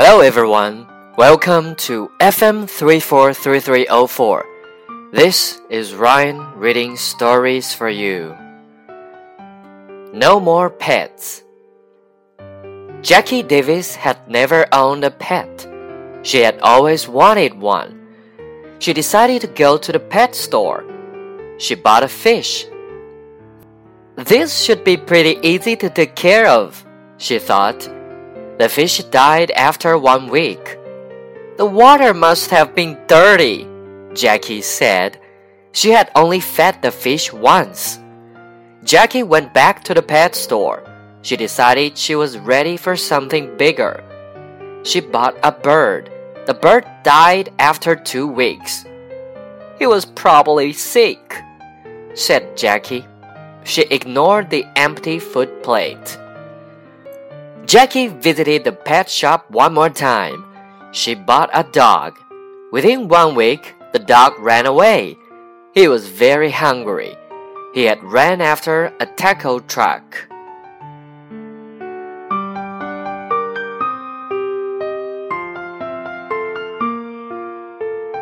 Hello, everyone. Welcome to FM 343304. This is Ryan reading stories for you. No more pets. Jackie Davis had never owned a pet. She had always wanted one. She decided to go to the pet store. She bought a fish. This should be pretty easy to take care of, she thought. The fish died after one week. The water must have been dirty, Jackie said. She had only fed the fish once. Jackie went back to the pet store. She decided she was ready for something bigger. She bought a bird. The bird died after two weeks. He was probably sick, said Jackie. She ignored the empty food plate. Jackie visited the pet shop one more time. She bought a dog. Within one week, the dog ran away. He was very hungry. He had ran after a taco truck.